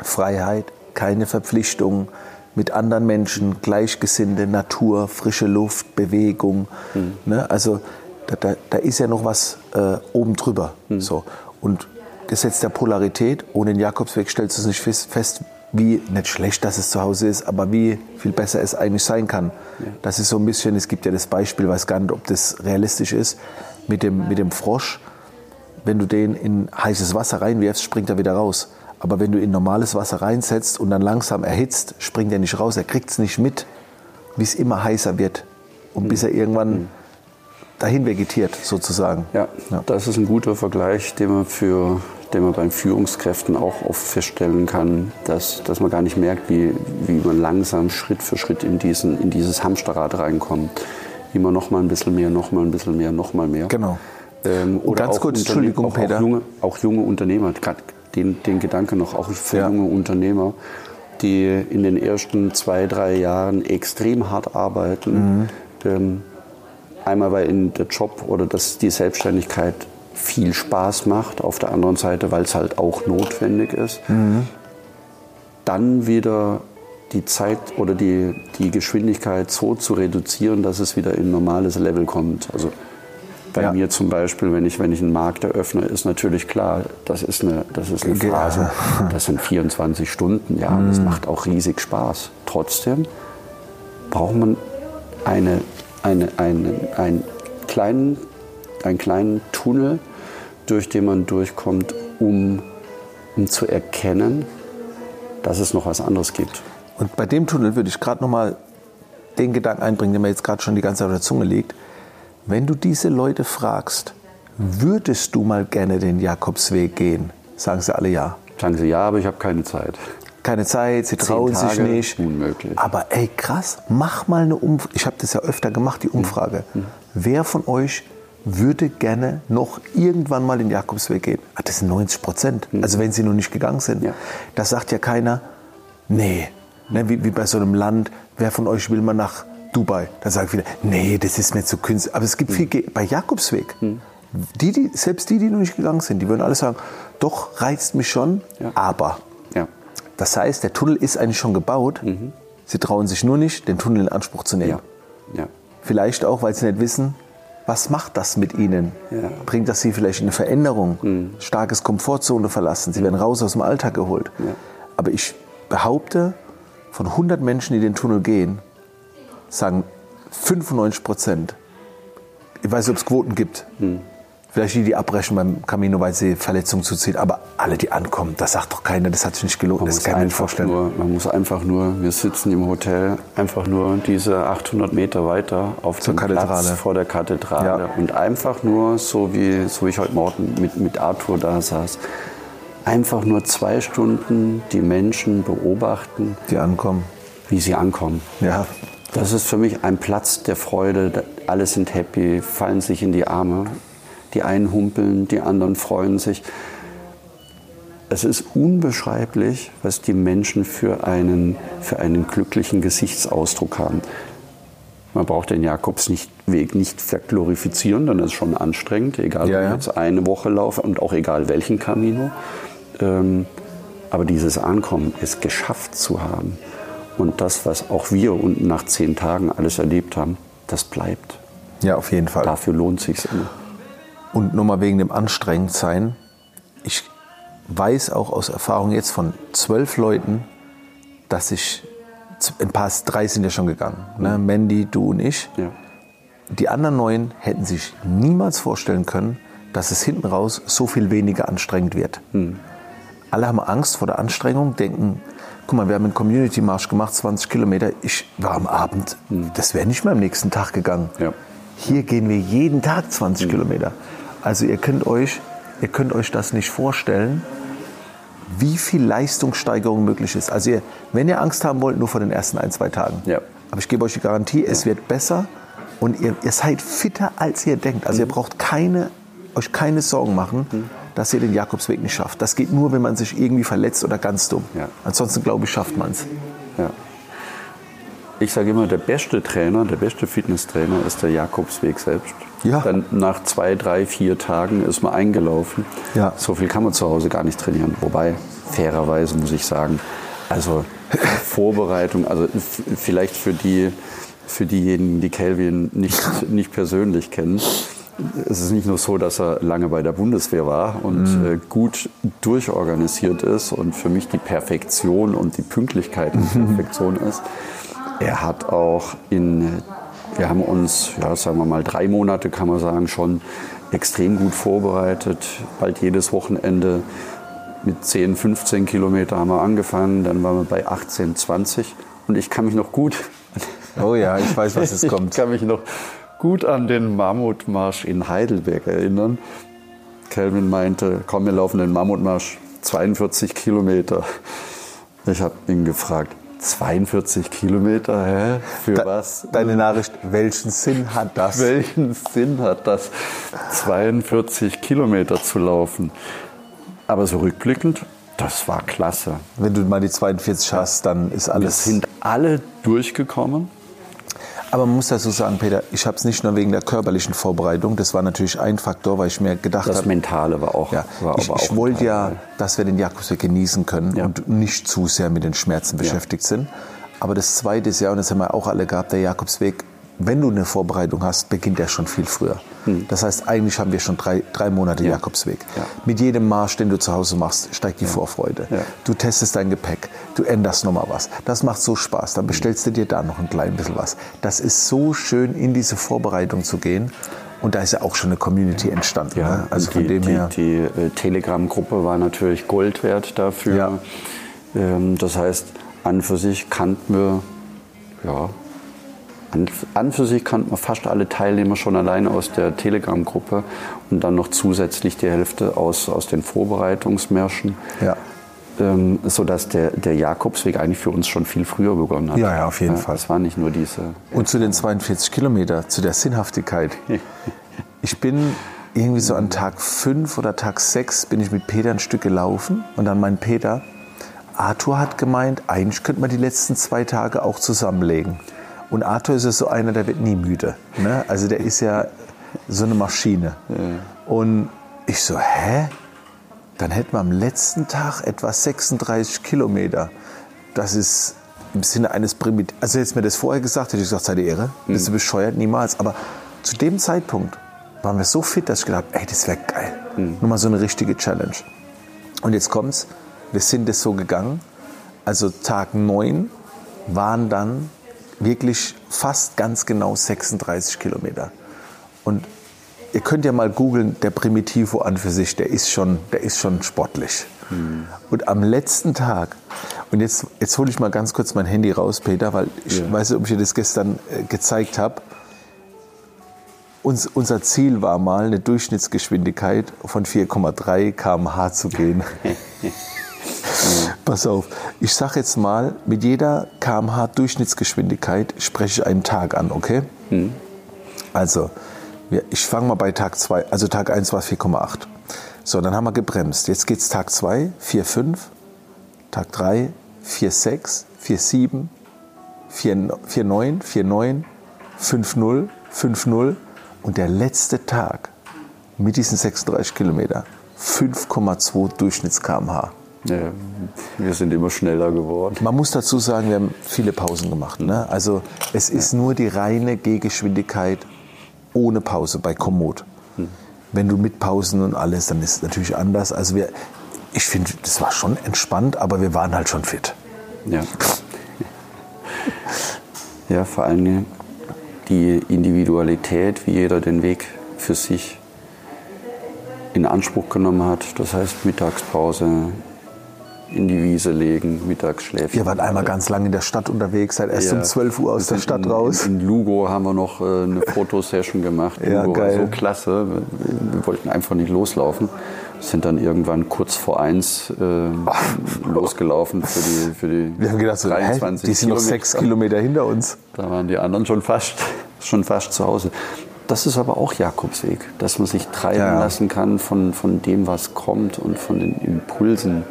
Freiheit, keine Verpflichtungen mit anderen Menschen, Gleichgesinnte, Natur, frische Luft, Bewegung. Mhm. Ne? Also da, da, da, ist ja noch was äh, oben drüber. Mhm. So. Und Gesetz der Polarität, ohne den Jakobsweg stellst du es nicht fest, fest, wie nicht schlecht, dass es zu Hause ist, aber wie viel besser es eigentlich sein kann. Ja. Das ist so ein bisschen, es gibt ja das Beispiel, weiß gar nicht, ob das realistisch ist, mit dem, mit dem Frosch. Wenn du den in heißes Wasser reinwirfst, springt er wieder raus. Aber wenn du in normales Wasser reinsetzt und dann langsam erhitzt, springt er nicht raus. Er kriegt es nicht mit, wie es immer heißer wird. Und mhm. bis er irgendwann mhm. Dahin vegetiert, sozusagen. Ja, ja, das ist ein guter Vergleich, den man für den man bei Führungskräften auch oft feststellen kann, dass, dass man gar nicht merkt, wie, wie man langsam Schritt für Schritt in, diesen, in dieses Hamsterrad reinkommt. Immer noch mal ein bisschen mehr, noch mal ein bisschen mehr, noch mal mehr. Genau. Ähm, oder ganz kurz, Entschuldigung, auch, Peter. Auch junge, auch junge Unternehmer, den, den Gedanke noch, auch für ja. junge Unternehmer, die in den ersten zwei, drei Jahren extrem hart arbeiten. Mhm. Ähm, einmal, weil in der Job oder das, die Selbstständigkeit viel Spaß macht, auf der anderen Seite, weil es halt auch notwendig ist. Mhm. Dann wieder die Zeit oder die, die Geschwindigkeit so zu reduzieren, dass es wieder in ein normales Level kommt. Also bei ja. mir zum Beispiel, wenn ich, wenn ich einen Markt eröffne, ist natürlich klar, das ist eine, das ist eine Phase, das sind 24 Stunden, ja, mhm. das macht auch riesig Spaß. Trotzdem braucht man eine, eine, eine, einen kleinen einen kleinen Tunnel, durch den man durchkommt, um, um zu erkennen, dass es noch was anderes gibt. Und bei dem Tunnel würde ich gerade noch mal den Gedanken einbringen, der mir jetzt gerade schon die ganze Zeit auf der Zunge liegt. Wenn du diese Leute fragst, würdest du mal gerne den Jakobsweg gehen? Sagen sie alle ja. Sagen sie ja, aber ich habe keine Zeit. Keine Zeit, sie trauen Tage, sich nicht. Unmöglich. Aber ey, krass, mach mal eine Umfrage. Ich habe das ja öfter gemacht, die Umfrage. Mhm. Wer von euch würde gerne noch irgendwann mal den Jakobsweg gehen. Ah, das sind 90 Prozent. Mhm. Also wenn sie noch nicht gegangen sind. Ja. Das sagt ja keiner, nee, ne, wie, wie, bei so einem Land, wer von euch will mal nach Dubai? Da sagt wieder, nee, das ist mir zu künstlich. Aber es gibt mhm. viel, bei Jakobsweg, mhm. die, die, selbst die, die noch nicht gegangen sind, die würden alle sagen, doch, reizt mich schon, ja. aber. Ja. Das heißt, der Tunnel ist eigentlich schon gebaut. Mhm. Sie trauen sich nur nicht, den Tunnel in Anspruch zu nehmen. Ja. Vielleicht auch, weil sie nicht wissen, was macht das mit ihnen? Ja. Bringt das sie vielleicht in eine Veränderung? Mhm. Starkes Komfortzone verlassen. Sie werden raus aus dem Alltag geholt. Ja. Aber ich behaupte, von 100 Menschen, die den Tunnel gehen, sagen 95 Prozent, ich weiß nicht, ob es Quoten gibt, mhm. Vielleicht die, die abbrechen beim Camino, weil sie Verletzungen zuziehen. Aber alle, die ankommen, das sagt doch keiner, das hat sich nicht gelohnt. Man das kann nicht vorstellen. Nur, man muss einfach nur, wir sitzen im Hotel, einfach nur diese 800 Meter weiter auf Zur dem Kathedrale. Platz vor der Kathedrale. Ja. Und einfach nur, so wie, so wie ich heute Morgen mit, mit Arthur da saß, einfach nur zwei Stunden die Menschen beobachten. Die ankommen. Wie sie ankommen. Ja. Das ist für mich ein Platz der Freude. Alle sind happy, fallen sich in die Arme. Die einen humpeln, die anderen freuen sich. Es ist unbeschreiblich, was die Menschen für einen, für einen glücklichen Gesichtsausdruck haben. Man braucht den Jakobsweg nicht verglorifizieren, dann ist es schon anstrengend, egal ja, ob ich jetzt eine Woche laufe und auch egal welchen Camino. Ähm, aber dieses Ankommen, es geschafft zu haben und das, was auch wir unten nach zehn Tagen alles erlebt haben, das bleibt. Ja, auf jeden Fall. Dafür lohnt sich immer. Und nur mal wegen dem Anstrengendsein. Ich weiß auch aus Erfahrung jetzt von zwölf Leuten, dass ich, ein paar, drei sind ja schon gegangen. Ne? Mhm. Mandy, du und ich. Ja. Die anderen neun hätten sich niemals vorstellen können, dass es hinten raus so viel weniger anstrengend wird. Mhm. Alle haben Angst vor der Anstrengung, denken, guck mal, wir haben einen Community Marsch gemacht, 20 Kilometer. Ich war am Abend, mhm. das wäre nicht mehr am nächsten Tag gegangen. Ja. Hier gehen wir jeden Tag 20 mhm. Kilometer. Also ihr könnt euch, ihr könnt euch das nicht vorstellen, wie viel Leistungssteigerung möglich ist. Also ihr, wenn ihr Angst haben wollt, nur vor den ersten ein, zwei Tagen. Ja. Aber ich gebe euch die Garantie, es wird besser und ihr, ihr, seid fitter, als ihr denkt. Also mhm. ihr braucht keine, euch keine Sorgen machen, mhm. dass ihr den Jakobsweg nicht schafft. Das geht nur, wenn man sich irgendwie verletzt oder ganz dumm. Ja. Ansonsten glaube ich, schafft man es. Ja. ich sage immer, der beste Trainer, der beste Fitnesstrainer ist der Jakobsweg selbst. Ja. Dann nach zwei, drei, vier Tagen ist man eingelaufen. Ja. So viel kann man zu Hause gar nicht trainieren. Wobei, fairerweise muss ich sagen, also Vorbereitung, also vielleicht für die, für diejenigen, die Kelvin nicht, nicht persönlich kennen. Es ist nicht nur so, dass er lange bei der Bundeswehr war und äh, gut durchorganisiert ist und für mich die Perfektion und die Pünktlichkeit die Perfektion ist. Er hat auch in, wir haben uns, ja, sagen wir mal, drei Monate kann man sagen, schon extrem gut vorbereitet. Bald jedes Wochenende mit 10, 15 Kilometer haben wir angefangen, dann waren wir bei 18, 20 und ich kann mich noch gut, Oh ja, ich weiß, was jetzt kommt. ich kann mich noch gut an den Mammutmarsch in Heidelberg erinnern. Kelvin meinte, komm, wir laufen den Mammutmarsch 42 Kilometer. Ich habe ihn gefragt, 42 Kilometer, hä? Für Da- was? Deine Nachricht, welchen Sinn hat das? Welchen Sinn hat das, 42 Kilometer zu laufen? Aber so rückblickend, das war klasse. Wenn du mal die 42 hast, dann ist Wir alles. sind alle durchgekommen. Aber man muss dazu sagen, Peter, ich habe es nicht nur wegen der körperlichen Vorbereitung. Das war natürlich ein Faktor, weil ich mir gedacht Das habe, Mentale war auch. ja, war ich, ich wollte ja, dass wir den Jakobsweg genießen können Ja. und nicht zu sehr mit den Schmerzen beschäftigt sind. Aber das zweite ist ja, und das haben wir auch alle gehabt, der Jakobsweg, wenn du eine Vorbereitung hast, beginnt er schon viel früher. Das heißt, eigentlich haben wir schon drei, drei Monate Hm. Ja. Jakobsweg. Ja. Mit jedem Marsch, den du zu Hause machst, steigt die Vorfreude. Ja. Du testest dein Gepäck, du änderst nochmal was. Das macht so Spaß. Dann bestellst du dir da noch ein klein bisschen was. Das ist so schön, in diese Vorbereitung zu gehen. Und da ist ja auch schon eine Community entstanden. Ne? Also von die, dem die, her. Die äh, Telegram-Gruppe war natürlich Gold wert dafür. Ähm, das heißt, an für sich kannten wir, ja, an, an für sich kannten wir fast alle Teilnehmer schon alleine aus der Telegram-Gruppe und dann noch zusätzlich die Hälfte aus, aus den Vorbereitungsmärschen. Ja. Ähm, sodass der, der Jakobsweg eigentlich für uns schon viel früher begonnen hat. Ja, ja, auf jeden Fall. Es war nicht nur diese. Und zu den 42 Kilometer, zu der Sinnhaftigkeit. Ich bin irgendwie so an Tag 5 oder Tag 6 bin ich mit Peter ein Stück gelaufen und dann mein Peter, Arthur hat gemeint, eigentlich könnte man die letzten zwei Tage auch zusammenlegen. Und Arthur ist ja so einer, der wird nie müde. Ne? Also der ist ja so eine Maschine. Und ich so, hä? Dann hätten wir am letzten Tag etwa 36 Kilometer. Das ist im Sinne eines Primit. Also hättest du mir das vorher gesagt, hätte ich gesagt, sei die Ehre. Bist du bescheuert? Niemals. Aber zu dem Zeitpunkt waren wir so fit, dass ich gedacht habe, ey, das wäre geil. Nur mal so eine richtige Challenge. Und jetzt kommt's, wir sind es so gegangen. Also Tag 9 waren dann wirklich fast ganz genau 36 Kilometer. Und ihr könnt ja mal googeln, der Primitivo an für sich, der ist schon, der ist schon sportlich. Und am letzten Tag, und jetzt, jetzt hole ich mal ganz kurz mein Handy raus, Peter, weil ich Ja. weiß nicht, ob ich dir das gestern äh, gezeigt habe. Uns, unser Ziel war mal, eine Durchschnittsgeschwindigkeit von 4,3 km/h zu gehen. Pass auf, ich sage jetzt mal, mit jeder kmh Durchschnittsgeschwindigkeit spreche ich einen Tag an, okay? Also, wir, ich fange mal bei Tag 2, also Tag 1 war es 4,8. So, dann haben wir gebremst. Jetzt geht's Tag 2, 4,5, Tag 3, 4,6, 4,7, 4,9, 4,9, 5,0, 5,0 und der letzte Tag mit diesen 36 Kilometer 5,2 Durchschnitts kmh. Ja, wir sind immer schneller geworden. Man muss dazu sagen, wir haben viele Pausen gemacht. Ne? Also es ist nur die reine Gehgeschwindigkeit ohne Pause bei Komoot. Wenn du mit Pausen und alles, dann ist es natürlich anders. Also wir, ich finde, das war schon entspannt, aber wir waren halt schon fit. Ja. Ja, vor allem die Individualität, wie jeder den Weg für sich in Anspruch genommen hat. Das heißt, Mittagspause in die Wiese legen, Mittagsschläfchen. Wir waren einmal ganz lange in der Stadt unterwegs, seid erst Ja. um 12 Uhr aus der Stadt in, raus. In, Lugo haben wir noch äh, eine Fotosession gemacht. Ja, Lugo geil. war so klasse. Wir, wollten einfach nicht loslaufen. Sind dann irgendwann kurz vor eins äh, losgelaufen für die, für die Wir haben gedacht, so, hä, 23 die sind noch Kilometer. sechs Kilometer hinter uns. Da waren die anderen schon fast, schon fast zu Hause. Das ist aber auch Jakobsweg, dass man sich treiben Ja. lassen kann von, von dem, was kommt und von den Impulsen,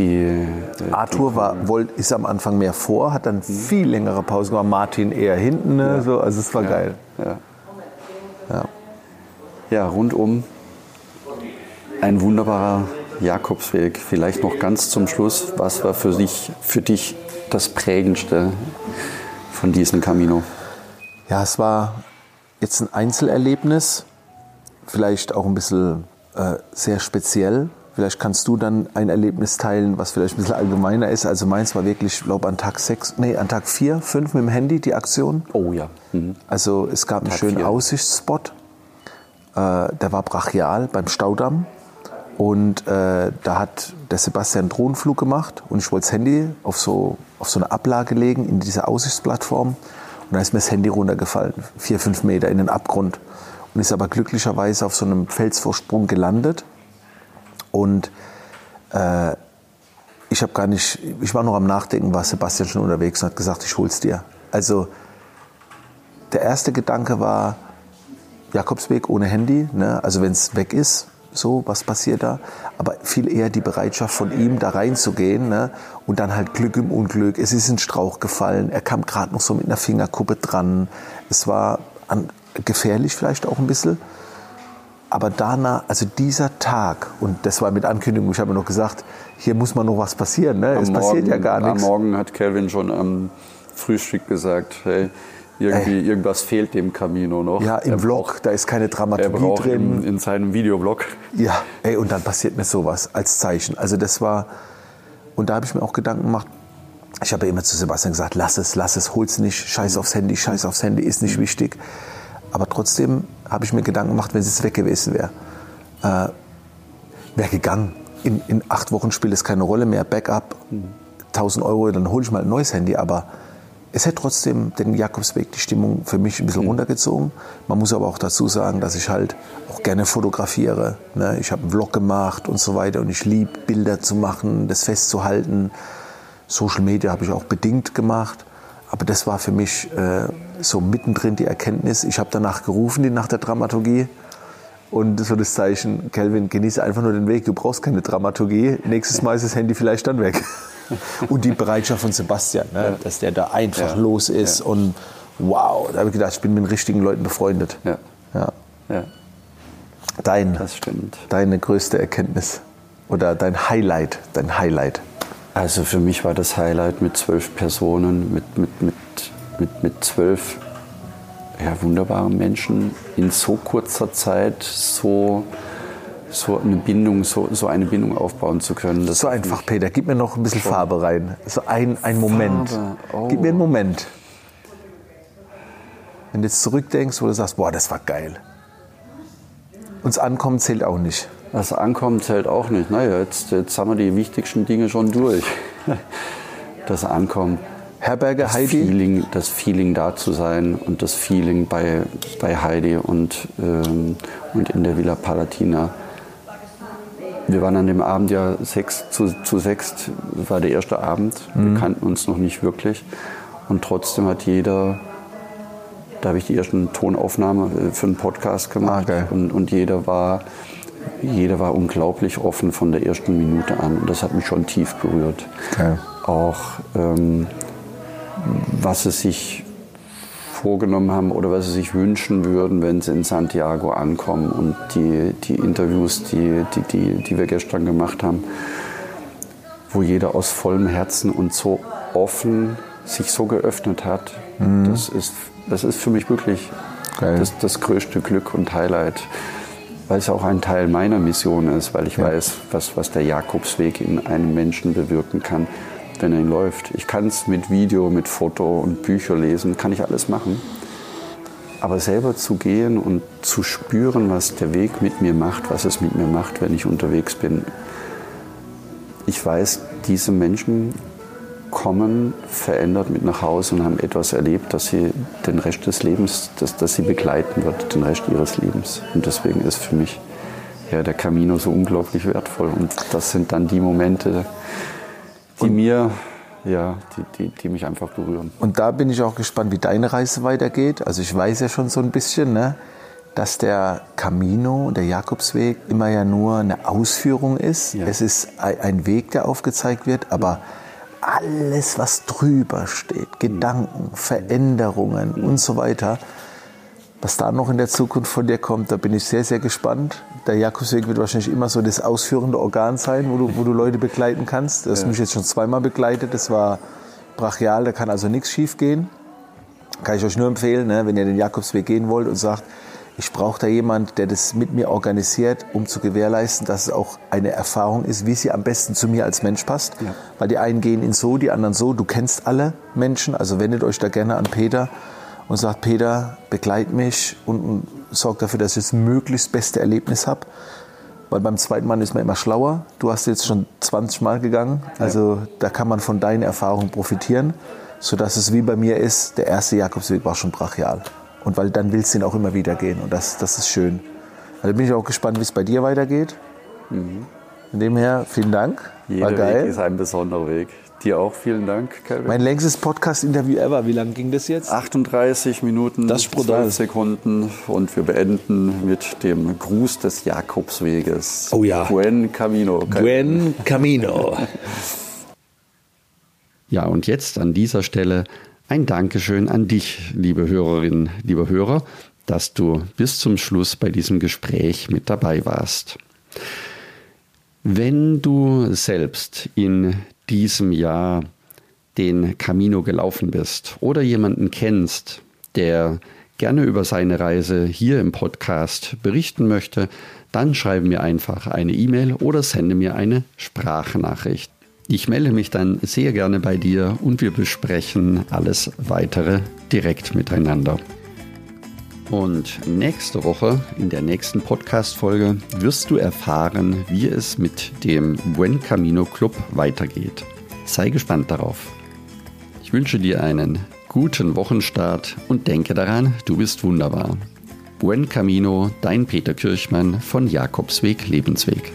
die. Arthur war, wollt, ist am Anfang mehr vor, hat dann viel längere Pause gemacht. Martin eher hinten. Ne? Ja. So, also es war Ja. geil. Ja. Ja. ja, rundum ein wunderbarer Jakobsweg. Vielleicht noch ganz zum Schluss, was war für dich, für dich das Prägendste von diesem Camino? Ja, es war jetzt ein Einzelerlebnis, vielleicht auch ein bisschen äh, sehr speziell. Vielleicht kannst du dann ein Erlebnis teilen, was vielleicht ein bisschen allgemeiner ist. Also meins war wirklich, ich glaube, an Tag sechs, nee, an Tag vier, fünf mit dem Handy die Aktion. Oh ja. Mhm. Also es gab einen Tag schönen vier. Aussichtsspot. Äh, der war brachial beim Staudamm. Und äh, da hat der Sebastian einen Drohnenflug gemacht und ich wollte das Handy auf so, auf so eine Ablage legen in diese Aussichtsplattform. Und da ist mir das Handy runtergefallen, vier, fünf Meter in den Abgrund. Und ist aber glücklicherweise auf so einem Felsvorsprung gelandet. Und äh, ich habe gar nicht, ich war noch am Nachdenken, war Sebastian schon unterwegs und hat gesagt, ich hol's dir. Also der erste Gedanke war Jakobsweg ohne Handy, ne? also wenn es weg ist, so, was passiert da? Aber viel eher die Bereitschaft von ihm, da reinzugehen ne? und dann halt Glück im Unglück. Es ist in den Strauch gefallen, er kam gerade noch so mit einer Fingerkuppe dran. Es war an, gefährlich vielleicht auch ein bisschen. Aber danach, also dieser Tag, und das war mit Ankündigung, ich habe noch gesagt, hier muss mal noch was passieren. Ne? Es passiert ja gar nichts. Am Morgen hat Calvin schon am Frühstück gesagt, hey, irgendwie, irgendwas fehlt dem Camino noch. Ja, im er Vlog, braucht- da ist keine Er Dramaturgie braucht drin. in, in seinem Videoblog. Ja, ey, und dann passiert mir sowas als Zeichen. Also das war, und da habe ich mir auch Gedanken gemacht, ich habe ja immer zu Sebastian gesagt, lass es, lass es, hol's nicht, scheiß aufs Handy, scheiß aufs Handy, ist nicht wichtig. Aber trotzdem habe ich mir Gedanken gemacht, wenn es jetzt weg gewesen wäre. Äh, wäre gegangen. In, in acht Wochen spielt es keine Rolle mehr, Backup, 1000 Euro, dann hole ich mal ein neues Handy. Aber es hätte trotzdem den Jakobsweg, die Stimmung für mich ein bisschen runtergezogen. Man muss aber auch dazu sagen, dass ich halt auch gerne fotografiere. Ne? Ich habe einen Vlog gemacht und so weiter und ich liebe Bilder zu machen, das festzuhalten. Social Media habe ich auch bedingt gemacht. Aber das war für mich äh, so mittendrin die Erkenntnis. Ich habe danach gerufen, die nach der Dramaturgie. Und so das Zeichen, Kelvin, genieße einfach nur den Weg, du brauchst keine Dramaturgie. Nächstes Mal ist das Handy vielleicht dann weg. Und die Bereitschaft von Sebastian, ne, dass der da einfach Ja. los ist. Ja. Und wow, da habe ich gedacht, ich bin mit den richtigen Leuten befreundet. Ja, Ja. ja, Dein, das stimmt. deine größte Erkenntnis oder dein Highlight, dein Highlight. Also für mich war das Highlight mit zwölf Personen, mit, mit, mit, mit, mit zwölf ja, wunderbaren Menschen in so kurzer Zeit so, so, eine Bindung, so, so eine Bindung aufbauen zu können. Das So einfach, Peter, gib mir noch ein bisschen Farbe rein. So ein, ein Moment. Oh. Gib mir einen Moment. Wenn du jetzt zurückdenkst, wo du sagst, boah, das war geil. Uns ankommen zählt auch nicht. Das Ankommen zählt auch nicht. Naja, jetzt, jetzt haben wir die wichtigsten Dinge schon durch. Das Ankommen, Herberge, das Heidi, Feeling, das Feeling da zu sein und das Feeling bei, bei Heidi und, ähm, und in der Villa Palatina. Wir waren an dem Abend ja sechs zu, zu sechst, war der erste Abend. Wir kannten uns noch nicht wirklich. Und trotzdem hat jeder, da habe ich die ersten Tonaufnahmen äh, für einen Podcast gemacht. Ah, geil. Und, und jeder war, jeder war unglaublich offen von der ersten Minute an. Und das hat mich schon tief berührt. Geil. Auch ähm, was sie sich vorgenommen haben oder was sie sich wünschen würden, wenn sie in Santiago ankommen. Und die, die Interviews, die, die, die, die wir gestern gemacht haben, wo jeder aus vollem Herzen und so offen sich so geöffnet hat, das, ist, das ist für mich wirklich das, das größte Glück und Highlight, weil es auch ein Teil meiner Mission ist, weil ich weiß, was, was der Jakobsweg in einem Menschen bewirken kann, wenn er ihn läuft. Ich kann es mit Video, mit Foto und Bücher lesen, kann ich alles machen. Aber selber zu gehen und zu spüren, was der Weg mit mir macht, was es mit mir macht, wenn ich unterwegs bin. Ich weiß, diese Menschen kommen verändert mit nach Hause und haben etwas erlebt, das sie den Rest des Lebens, das, das sie begleiten wird, den Rest ihres Lebens. Und deswegen ist für mich ja, der Camino so unglaublich wertvoll. Und das sind dann die Momente, die mir, ja, die, die, die mich einfach berühren. Und da bin ich auch gespannt, wie deine Reise weitergeht. Also ich weiß ja schon so ein bisschen, ne? dass der Camino, der Jakobsweg, immer ja nur eine Ausführung ist. Ja. Es ist ein Weg, der aufgezeigt wird, aber alles, was drüber steht, Gedanken, Veränderungen und so weiter, was da noch in der Zukunft von dir kommt, da bin ich sehr, sehr gespannt. Der Jakobsweg wird wahrscheinlich immer so das ausführende Organ sein, wo du, wo du Leute begleiten kannst. Das ja. mich jetzt schon zweimal begleitet. Das war brachial, da kann also nichts schief gehen. Kann ich euch nur empfehlen, ne, wenn ihr den Jakobsweg gehen wollt und sagt, ich brauche da jemand, der das mit mir organisiert, um zu gewährleisten, dass es auch eine Erfahrung ist, wie sie am besten zu mir als Mensch passt. Ja. Weil die einen gehen in so, die anderen so. Du kennst alle Menschen, also wendet euch da gerne an Peter und sagt, Peter, begleit mich und, und sorgt dafür, dass ich das möglichst beste Erlebnis habe. Weil beim zweiten Mal ist man immer schlauer. Du hast jetzt schon 20 Mal gegangen. Also ja. da kann man von deinen Erfahrungen profitieren. Sodass es wie bei mir ist, der erste Jakobsweg war schon brachial. Und weil dann willst du ihn auch immer wieder gehen. Und das, das ist schön. Also bin ich auch gespannt, wie es bei dir weitergeht. Mhm. Von dem her, vielen Dank. Jeder war geil. Weg ist ein besonderer Weg. Dir auch vielen Dank, Calvin. Mein längstes Podcast-Interview ever. Wie lange ging das jetzt? 38 Minuten, das 12 Sekunden. Und wir beenden mit dem Gruß des Jakobsweges. Oh ja. Buen Camino. Buen Camino. ja, und jetzt an dieser Stelle ein Dankeschön an dich, liebe Hörerinnen, liebe Hörer, dass du bis zum Schluss bei diesem Gespräch mit dabei warst. Wenn du selbst in diesem Jahr den Camino gelaufen bist oder jemanden kennst, der gerne über seine Reise hier im Podcast berichten möchte, dann schreibe mir einfach eine E-Mail oder sende mir eine Sprachnachricht. Ich melde mich dann sehr gerne bei dir und wir besprechen alles weitere direkt miteinander. Und nächste Woche, in der nächsten Podcast-Folge, wirst du erfahren, wie es mit dem Buen Camino Club weitergeht. Sei gespannt darauf. Ich wünsche dir einen guten Wochenstart und denke daran, du bist wunderbar. Buen Camino, dein Peter Kirchmann von Jakobsweg Lebensweg.